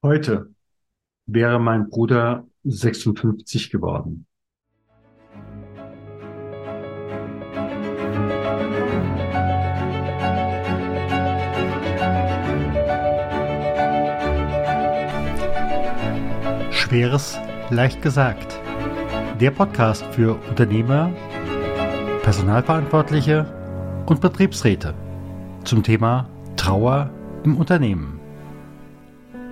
Heute wäre mein Bruder 56 geworden. Schweres leicht gesagt. Der Podcast für Unternehmer, Personalverantwortliche und Betriebsräte zum Thema Trauer im Unternehmen.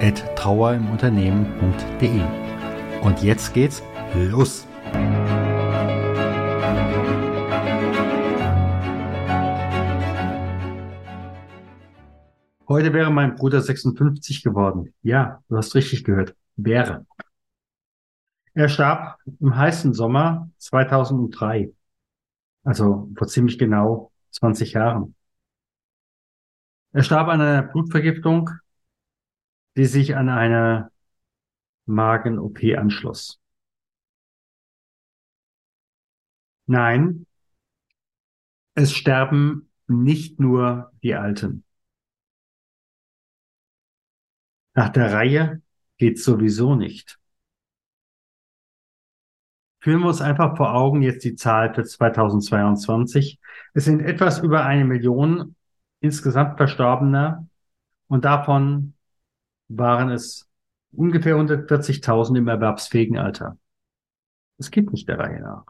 podcast.trauerimunternehmen.de. Und jetzt geht's los! Heute wäre mein Bruder 56 geworden. Ja, du hast richtig gehört. Wäre. Er starb im heißen Sommer 2003. Also vor ziemlich genau 20 Jahren. Er starb an einer Blutvergiftung, die sich an eine Magen-OP anschloss. Nein, es sterben nicht nur die Alten. Nach der Reihe geht's sowieso nicht. Führen wir uns einfach vor Augen jetzt die Zahl für 2022. Es sind etwas über eine Million insgesamt Verstorbener und davon waren es ungefähr 140.000 im erwerbsfähigen Alter. Es geht nicht der Reihe nach.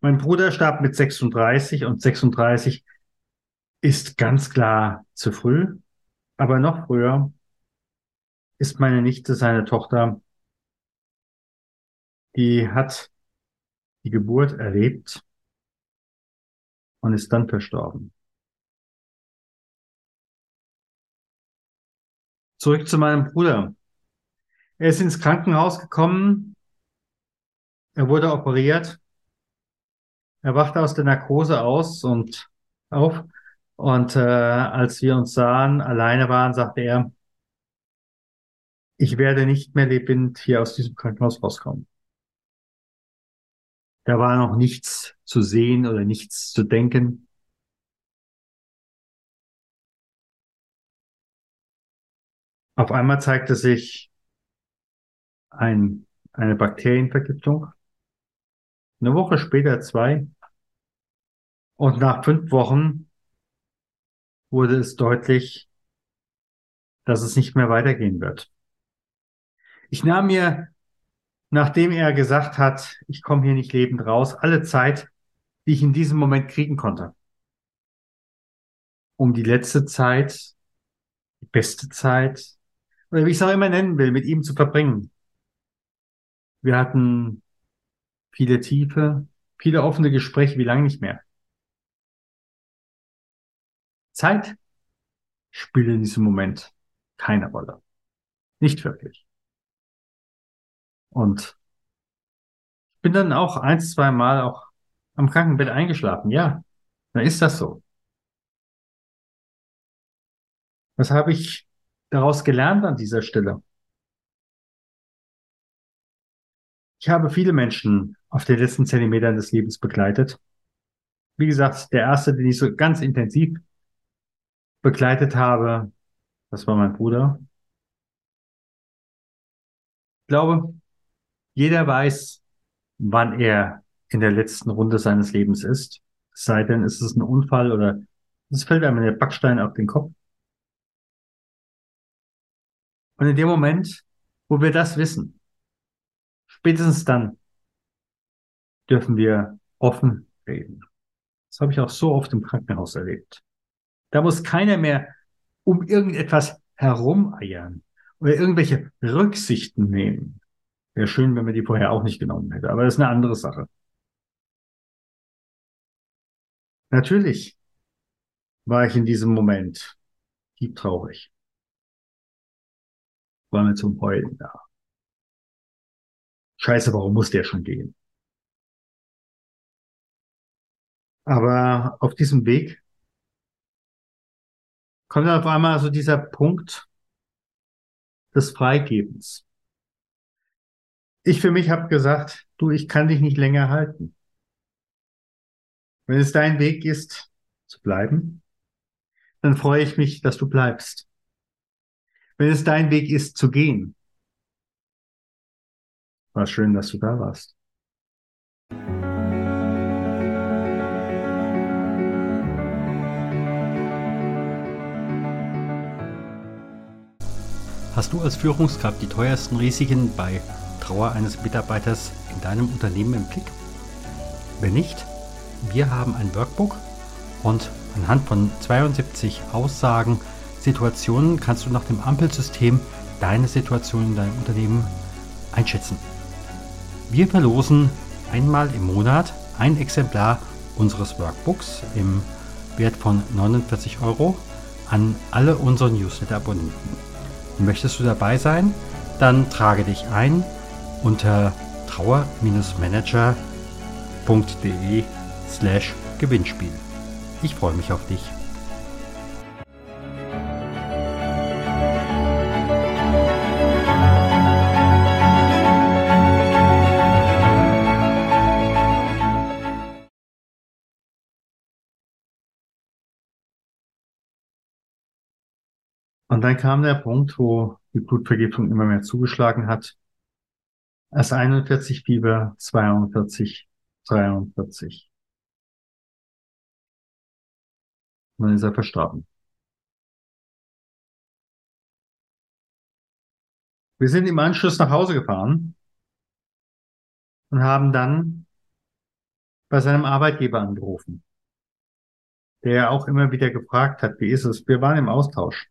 Mein Bruder starb mit 36 und 36 ist ganz klar zu früh, aber noch früher ist meine Nichte, seine Tochter, die hat die Geburt erlebt und ist dann verstorben. Zurück zu meinem Bruder. Er ist ins Krankenhaus gekommen. Er wurde operiert. Er wachte aus der Narkose aus und auf. Und äh, als wir uns sahen, alleine waren, sagte er, ich werde nicht mehr lebend hier aus diesem Krankenhaus rauskommen. Da war noch nichts zu sehen oder nichts zu denken. Auf einmal zeigte sich ein, eine Bakterienvergiftung. Eine Woche später zwei. Und nach fünf Wochen wurde es deutlich, dass es nicht mehr weitergehen wird. Ich nahm mir, nachdem er gesagt hat, ich komme hier nicht lebend raus, alle Zeit, die ich in diesem Moment kriegen konnte. Um die letzte Zeit, die beste Zeit, oder wie ich es auch immer nennen will, mit ihm zu verbringen. Wir hatten viele tiefe, viele offene Gespräche, wie lange nicht mehr. Zeit spielt in diesem Moment keine Rolle. Nicht wirklich. Und ich bin dann auch ein, zwei Mal auch am Krankenbett eingeschlafen. Ja, dann ist das so. Was habe ich daraus gelernt an dieser Stelle? Ich habe viele Menschen auf den letzten Zentimetern des Lebens begleitet. Wie gesagt, der erste, den ich so ganz intensiv begleitet habe, das war mein Bruder. Ich glaube, jeder weiß, wann er in der letzten Runde seines Lebens ist. Es sei denn, ist es ein Unfall oder es fällt einem der Backstein auf den Kopf. Und in dem Moment, wo wir das wissen, spätestens dann dürfen wir offen reden. Das habe ich auch so oft im Krankenhaus erlebt. Da muss keiner mehr um irgendetwas herumeiern oder irgendwelche Rücksichten nehmen. Wäre schön, wenn man die vorher auch nicht genommen hätte, aber das ist eine andere Sache. Natürlich war ich in diesem Moment tief traurig war mir zum Heulen da. scheiße, warum muss der schon gehen? Aber auf diesem Weg kommt auf einmal so dieser Punkt des Freigebens. Ich für mich habe gesagt, du, ich kann dich nicht länger halten. Wenn es dein Weg ist, zu bleiben, dann freue ich mich, dass du bleibst. Wenn es dein Weg ist, zu gehen, war schön, dass du da warst. Hast du als Führungskraft die teuersten Risiken bei Trauer eines Mitarbeiters in deinem Unternehmen im Blick? Wenn nicht, wir haben ein Workbook und anhand von 72 Aussagen, Situationen kannst du nach dem Ampelsystem deine Situation in deinem Unternehmen einschätzen. Wir verlosen einmal im Monat ein Exemplar unseres Workbooks im Wert von 49 Euro an alle unsere Newsletter-Abonnenten. Möchtest du dabei sein? Dann trage dich ein unter trauer-manager.de slash Gewinnspiel. Ich freue mich auf dich. Und dann kam der Punkt, wo die Blutvergiftung immer mehr zugeschlagen hat. Erst 41 Fieber, 42, 43. Und dann ist er verstorben. Wir sind im Anschluss nach Hause gefahren und haben dann bei seinem Arbeitgeber angerufen, der auch immer wieder gefragt hat, wie ist es? Wir waren im Austausch.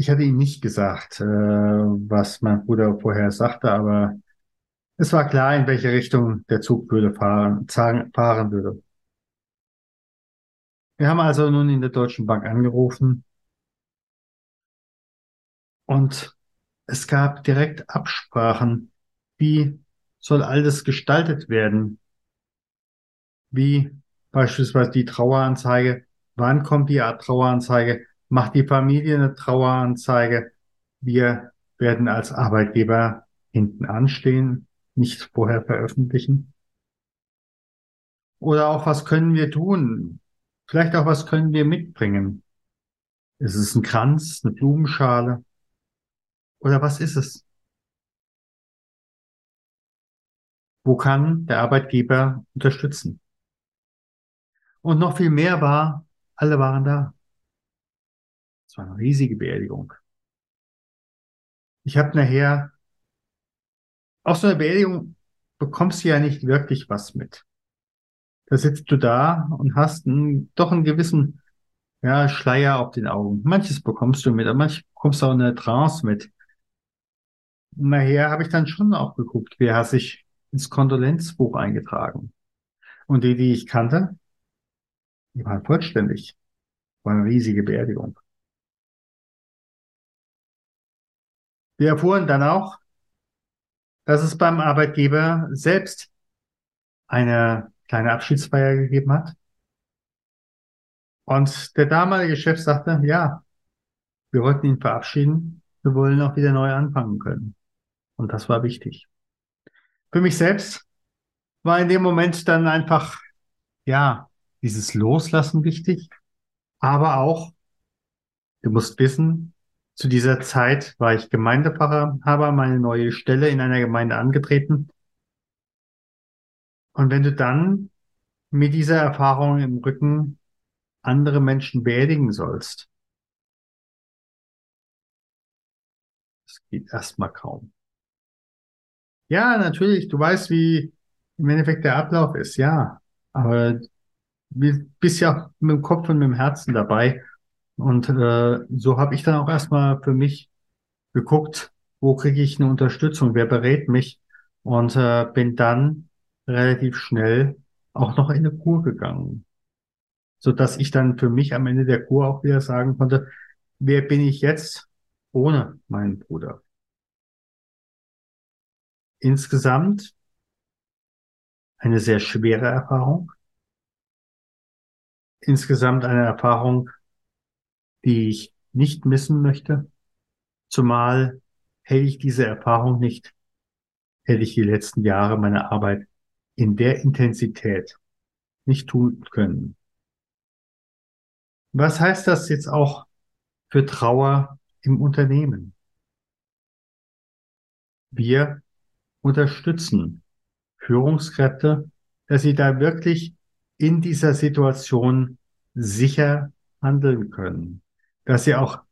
Ich hatte ihm nicht gesagt, äh, was mein Bruder vorher sagte, aber es war klar, in welche Richtung der Zug würde fahren, fahren würde. Wir haben also nun in der Deutschen Bank angerufen und es gab direkt Absprachen, wie soll alles gestaltet werden, wie beispielsweise die Traueranzeige, wann kommt die Traueranzeige, macht die Familie eine Traueranzeige. Wir werden als Arbeitgeber hinten anstehen, nicht vorher veröffentlichen. Oder auch, was können wir tun? Vielleicht auch, was können wir mitbringen? Ist es ein Kranz, eine Blumenschale? Oder was ist es? Wo kann der Arbeitgeber unterstützen? Und noch viel mehr war, alle waren da. War eine riesige Beerdigung. Ich habe nachher, aus so einer Beerdigung bekommst du ja nicht wirklich was mit. Da sitzt du da und hast einen, doch einen gewissen ja, Schleier auf den Augen. Manches bekommst du mit, aber manches bekommst du auch in der Trance mit. Und nachher habe ich dann schon auch geguckt, wer hat sich ins Kondolenzbuch eingetragen. Und die, die ich kannte, die waren vollständig. War eine riesige Beerdigung. Wir erfuhren dann auch, dass es beim Arbeitgeber selbst eine kleine Abschiedsfeier gegeben hat. Und der damalige Chef sagte, ja, wir wollten ihn verabschieden, wir wollen auch wieder neu anfangen können. Und das war wichtig. Für mich selbst war in dem Moment dann einfach, ja, dieses Loslassen wichtig, aber auch, du musst wissen, zu dieser Zeit war ich Gemeindepfarrer, habe meine neue Stelle in einer Gemeinde angetreten. Und wenn du dann mit dieser Erfahrung im Rücken andere Menschen beerdigen sollst, das geht erstmal kaum. Ja, natürlich, du weißt, wie im Endeffekt der Ablauf ist, ja. Aber du bist ja mit dem Kopf und mit dem Herzen dabei. Und äh, so habe ich dann auch erstmal für mich geguckt, wo kriege ich eine Unterstützung, wer berät mich und äh, bin dann relativ schnell auch noch in eine Kur gegangen, so dass ich dann für mich am Ende der Kur auch wieder sagen konnte, wer bin ich jetzt ohne meinen Bruder? insgesamt eine sehr schwere Erfahrung. Insgesamt eine Erfahrung, die ich nicht missen möchte. Zumal hätte ich diese Erfahrung nicht, hätte ich die letzten Jahre meiner Arbeit in der Intensität nicht tun können. Was heißt das jetzt auch für Trauer im Unternehmen? Wir unterstützen Führungskräfte, dass sie da wirklich in dieser Situation sicher handeln können, dass sie auch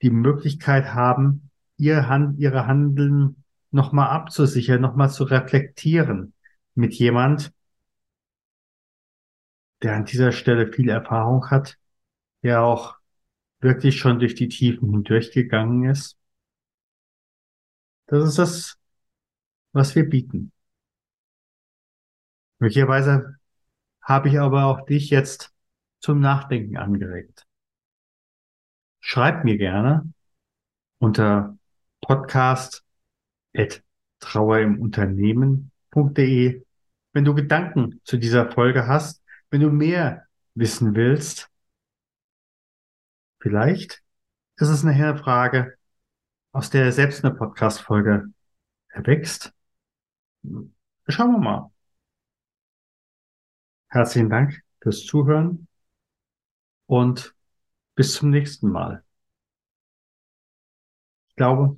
die Möglichkeit haben, ihr Hand, ihre Handeln nochmal abzusichern, nochmal zu reflektieren mit jemand, der an dieser Stelle viel Erfahrung hat, der auch wirklich schon durch die Tiefen hindurchgegangen ist. Das ist das, was wir bieten. Möglicherweise habe ich aber auch dich jetzt zum Nachdenken angeregt. Schreib mir gerne unter podcast at trauerimunternehmen.de, wenn du Gedanken zu dieser Folge hast, wenn du mehr wissen willst. Vielleicht ist es nachher eine Frage, aus der selbst eine Podcast-Folge erwächst. Schauen wir mal. Herzlichen Dank fürs Zuhören und bis zum nächsten Mal. Ich glaube,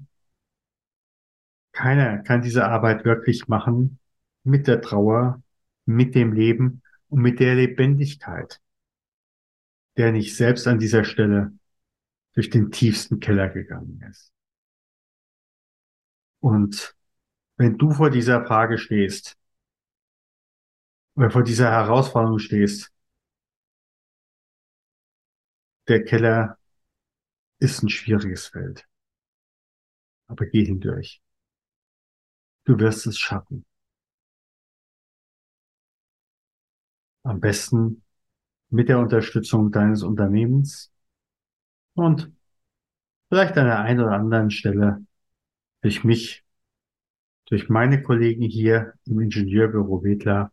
keiner kann diese Arbeit wirklich machen mit der Trauer, mit dem Leben und mit der Lebendigkeit, der nicht selbst an dieser Stelle durch den tiefsten Keller gegangen ist. Und wenn du vor dieser Frage stehst, oder vor dieser Herausforderung stehst. Der Keller ist ein schwieriges Feld. Aber geh hindurch. Du wirst es schaffen. Am besten mit der Unterstützung deines Unternehmens und vielleicht an der einen oder anderen Stelle durch mich, durch meine Kollegen hier im Ingenieurbüro Wedler